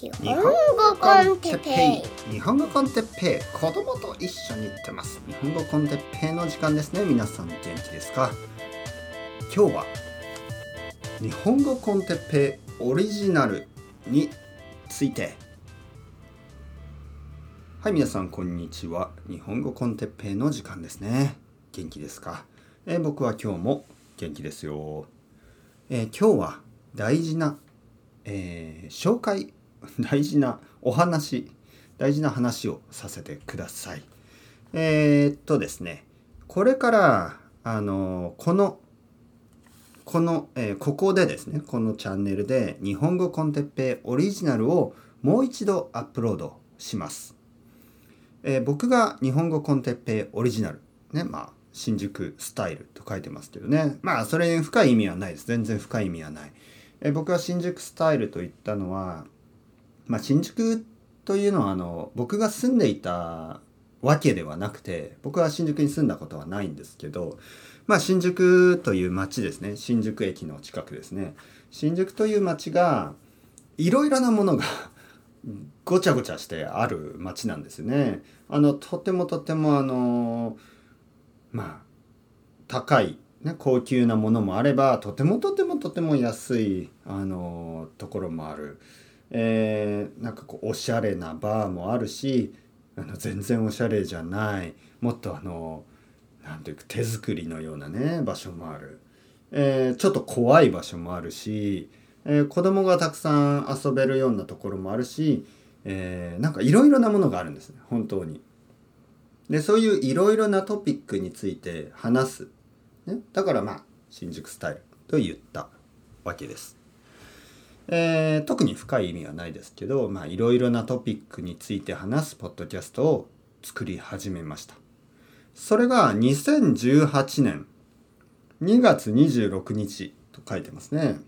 日本語コンテッペイ。日本語コンテッペイ。子供と一緒に行ってます日本語コンテッペイの時間ですね。皆さん元気ですか？今日は日本語コンテッペイオリジナルについて。はい皆さんこんにちは。日本語コンテッペイの時間ですね。元気ですか、えー僕は今日も元気ですよ、えー今日は大事な、えー紹介 大事なお話大事な話をさせてください。えーっとですねこれからあのこのこの、えーここでですねこのチャンネルで日本語コンテッペイオリジナルをもう一度アップロードします、えー僕が日本語コンテッペイオリジナルねまあ新宿スタイルと書いてますけどね。まあそれに深い意味はないです。全然深い意味はない、え僕が新宿スタイルと言ったのはまあ、新宿というのはあの僕が住んでいたわけではなくて僕は新宿に住んだことはないんですけど、まあ、新宿という街ですね新宿駅の近くですね新宿という街がいろいろなものがごちゃごちゃしてある街なんですね。あのとてもとてもあのまあ高い、ね、高級なものもあればとてもとてもとても安いあのところもある。えーなんかこうおしゃれなバーもあるしあの全然おしゃれじゃないもっとあのなんていうか手作りのようなね場所もある、えーちょっと怖い場所もあるし、えー子供がたくさん遊べるようなところもあるし、えーなんかいろいろなものがあるんですね本当に。でそういういろいろなトピックについて話す、ね、だからまあ新宿スタイルと言ったわけです。えー特に深い意味はないですけどまあいろいろなトピックについて話すポッドキャストを作り始めました。それが2018年2月26日と書いてますね。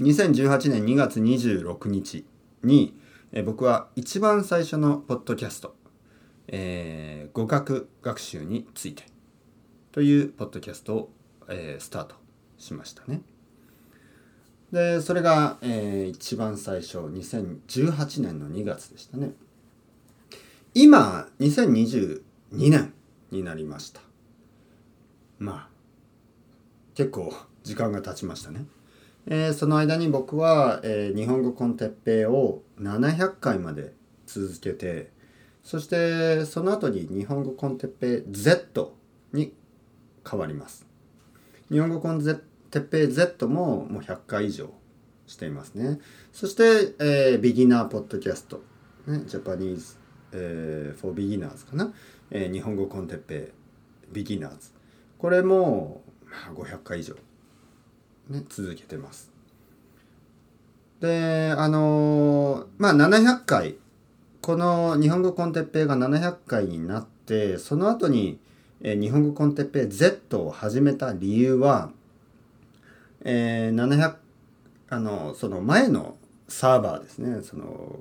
2018年2月26日に、えー僕は一番最初のポッドキャスト、えー語学学習についてというポッドキャストを、えースタートしましたね。でそれが、えー一番最初2018年の2月でしたね。今2022年になりました。まあ結構時間が経ちましたね、えーその間に僕は、えー日本語コンテッペイを700回まで続けてそしてその後に日本語コンテッペイ Z に変わります。日本語コンテッペイ Z ももう100回以上していますね。そして、えービギナーポッドキャスト、ね、ジャパニーズ、えー、for beginners かな、えー日本語 con テッペイ beginners。これも、まあ、500回以上、ね、続けてます。で、あのーまあ700回、この日本語 con テッペイが700回になって、その後に、えー日本語コンテッペイ Z を始めた理由は、えー700あのその前のサーバーですね。その、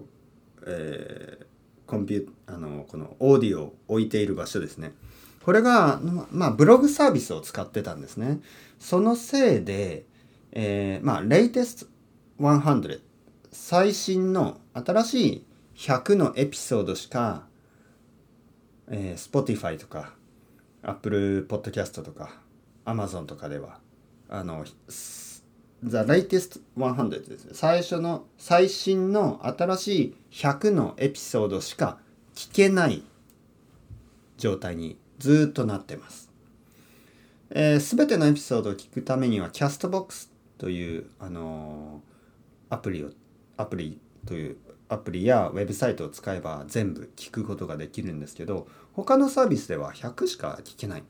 えーコンピューあのこのオーディオを置いている場所ですね。これが、まあ、ブログサービスを使ってたんですね。そのせいで、えーまあ latest 100最新の新しい100のエピソードしか、えー Spotify とか Apple Podcast とか Amazon とかではあの The latest 100ですね最初の最新の新しい100のエピソードしか聞けない状態にずっとなってます。えー、全てのエピソードを聞くためにはキャストボックスという、あのーアプリをアプリというアプリやウェブサイトを使えば全部聞くことができるんですけど他のサービスでは100しか聞けない。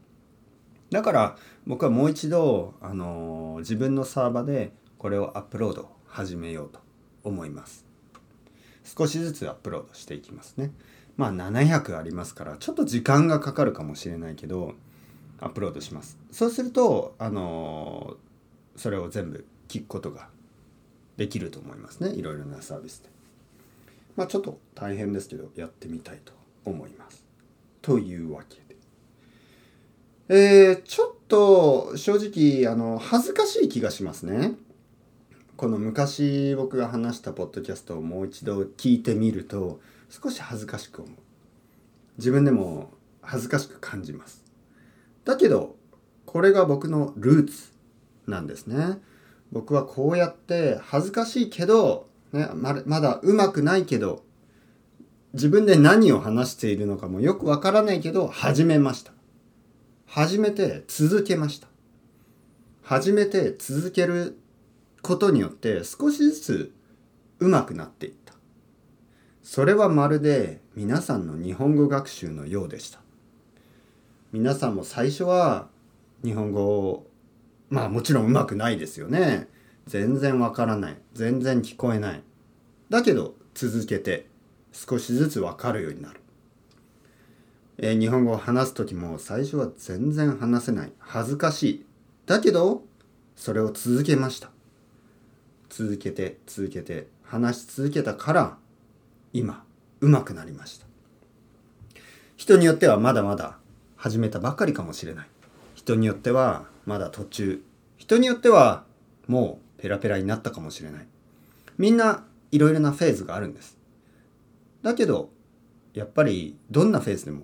だから僕はもう一度、あの自分のサーバーでこれをアップロード始めようと思います。少しずつアップロードしていきますね。まあ700ありますからちょっと時間がかかるかもしれないけどアップロードします。そうすると、あのそれを全部聞くことができると思いますね。いろいろなサービスで。まあちょっと大変ですけどやってみたいと思います。というわけで。えーちょっと正直あの恥ずかしい気がしますね。この昔僕が話したポッドキャストをもう一度聞いてみると少し恥ずかしく思う。自分でも恥ずかしく感じます。だけどこれが僕のルーツなんですね。僕はこうやって恥ずかしいけど、ね、ままだうまくないけど自分で何を話しているのかもよくわからないけど始めました。始めて続けました。始めて続けることによって少しずつ上手くなっていった。それはまるで皆さんの日本語学習のようでした。皆さんも最初は日本語をまあもちろんうまくないですよね。全然わからない。全然聞こえない。だけど続けて少しずつわかるようになる、えー、日本語を話す時も最初は全然話せない。恥ずかしい。だけどそれを続けました。続けて続けて話し続けたから今うまくなりました。人によってはまだまだ始めたばかりかもしれない。人によってはまだ途中。人によってはもうペラペラになったかもしれない。みんないろいろなフェーズがあるんです。だけどやっぱりどんなフェーズでも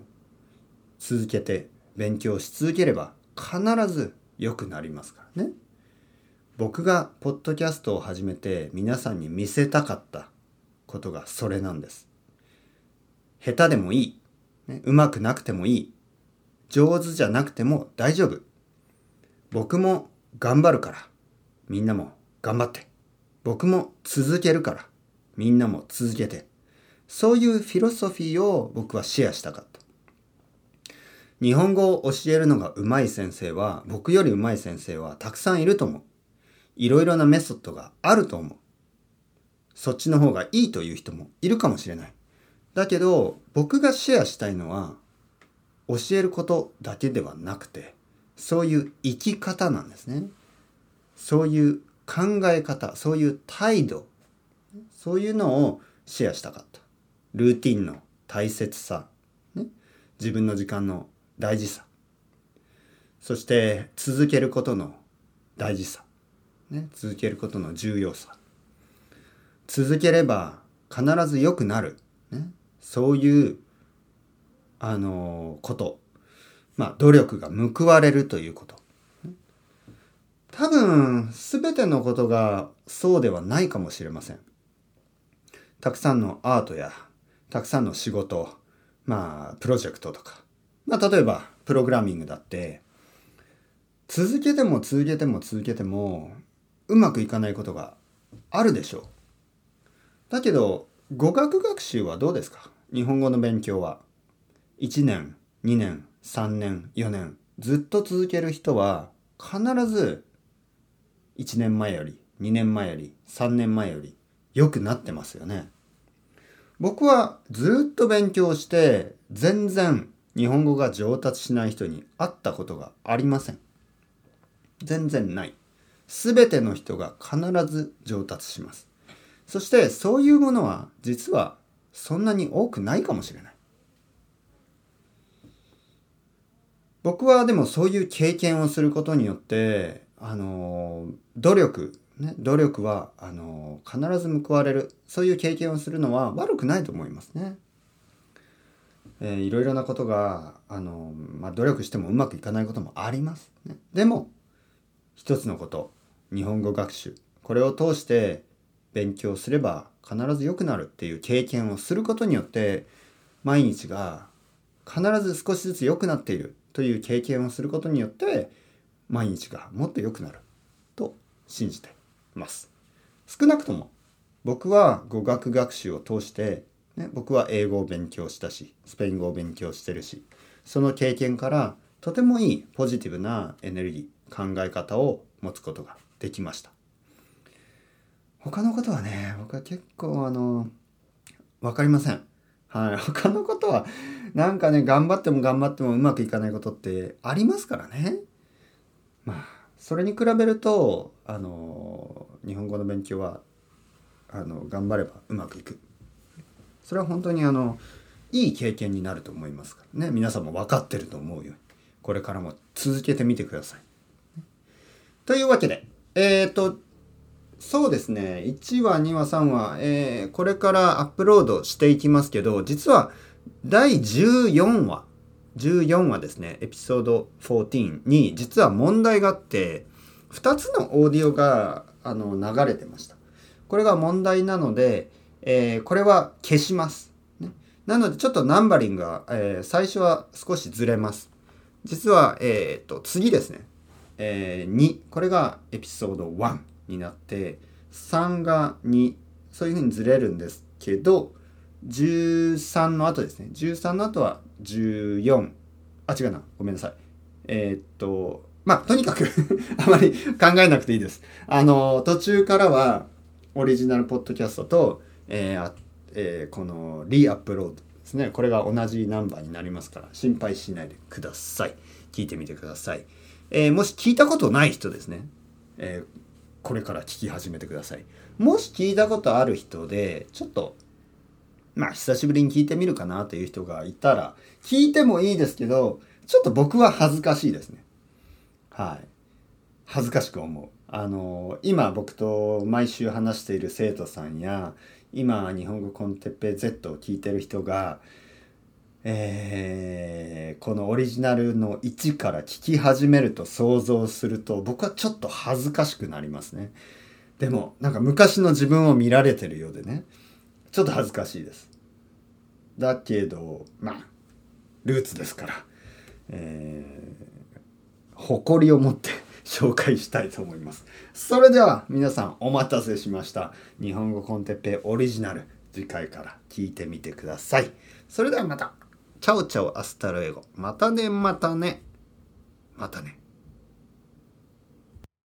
続けて勉強し続ければ必ず良くなりますからね僕がポッドキャストを始めて皆さんに見せたかったことがそれなんです。下手でもいい。ね、うまくなくてもいい。上手じゃなくても大丈夫。僕も頑張るから。みんなも頑張って。僕も続けるから。みんなも続けて。そういうフィロソフィーを僕はシェアしたかった。日本語を教えるのが上手い先生は、僕より上手い先生はたくさんいると思う。いろいろなメソッドがあると思う。そっちの方がいいという人もいるかもしれない。だけど、僕がシェアしたいのは、教えることだけではなくて、そういう生き方なんですね。そういう考え方、そういう態度、そういうのをシェアしたかった。ルーティンの大切さ、ね、自分の時間の大事さ、そして続けることの大事さ。ね、続けることの重要さ。続ければ必ず良くなる、ね、そういうあのこと。まあ努力が報われるということ。多分全てのことがそうではないかもしれません。たくさんのアートやたくさんの仕事まあプロジェクトとか。まあ例えばプログラミングだって続けても続けても続けてもうまくいかないことがあるでしょう。だけど語学学習はどうですか？日本語の勉強は1年2年3年4年ずっと続ける人は必ず1年前より2年前より3年前より良くなってますよね。僕はずっと勉強して全然日本語が上達しない人に会ったことがありません。全然ない。全ての人が必ず上達します。そしてそういうものは実はそんなに多くないかもしれない。僕はでもそういう経験をすることによってあの努力ね努力はあの必ず報われるそういう経験をするのは悪くないと思いますね。えー、いろいろなことがあの、まあ、努力してもうまくいかないこともあります、ね。でも一つのこと日本語学習。これを通して勉強すれば必ず良くなるっていう経験をすることによって毎日が必ず少しずつ良くなっているという経験をすることによって毎日がもっと良くなる。と信じています。少なくとも僕は語学学習を通して、ね、僕は英語を勉強したしスペイン語を勉強してるしその経験からとてもいいポジティブなエネルギー考え方を持つことができました。他のことはね僕は結構あの分かりません。はい。他のことはなんかね頑張っても頑張ってもうまくいかないことってありますからね。まあそれに比べるとあの日本語の勉強はあの頑張ればうまくいく。それは本当にあのいい経験になると思いますからね。皆さんも分かってると思うように。これからも続けてみてください。というわけでえっ、と、そうですね。1話2話3話、えーこれからアップロードしていきますけど実は第14話14話ですね。エピソード14に実は問題があって2つのオーディオがあの流れてました。これが問題なので、えーこれは消します、ね。なのでちょっとナンバリングが、えー最初は少しずれます。実は、えー、と次ですね、えー2これがエピソード1になって3が2そういうふうにずれるんですけど13の後ですね。13の後は14あ違うな。ごめんなさい。えーっとまあとにかく あまり考えなくていいです。あの途中からはオリジナルポッドキャストと、えーあえーこのリアップロードですね。これが同じナンバーになりますから心配しないでください。聞いてみてください、えーもし聞いたことない人ですね、えーこれから聞き始めてください。もし聞いたことある人でちょっとまあ久しぶりに聞いてみるかなという人がいたら聞いてもいいですけどちょっと僕は恥ずかしいですね。はい。恥ずかしく思う。あの今僕と毎週話している生徒さんや今日本語コンテッペイ Z を聞いてる人がえーこのオリジナルの1から聞き始めると想像すると僕はちょっと恥ずかしくなりますね。でもなんか昔の自分を見られてるようでねちょっと恥ずかしいです。だけどまあルーツですから、えー誇りを持って紹介したいと思います。それでは皆さんお待たせしました。日本語コンテッペイオリジナル次回から聞いてみてください。それではまた。 Chao chao hasta luego。またねまたね。またね。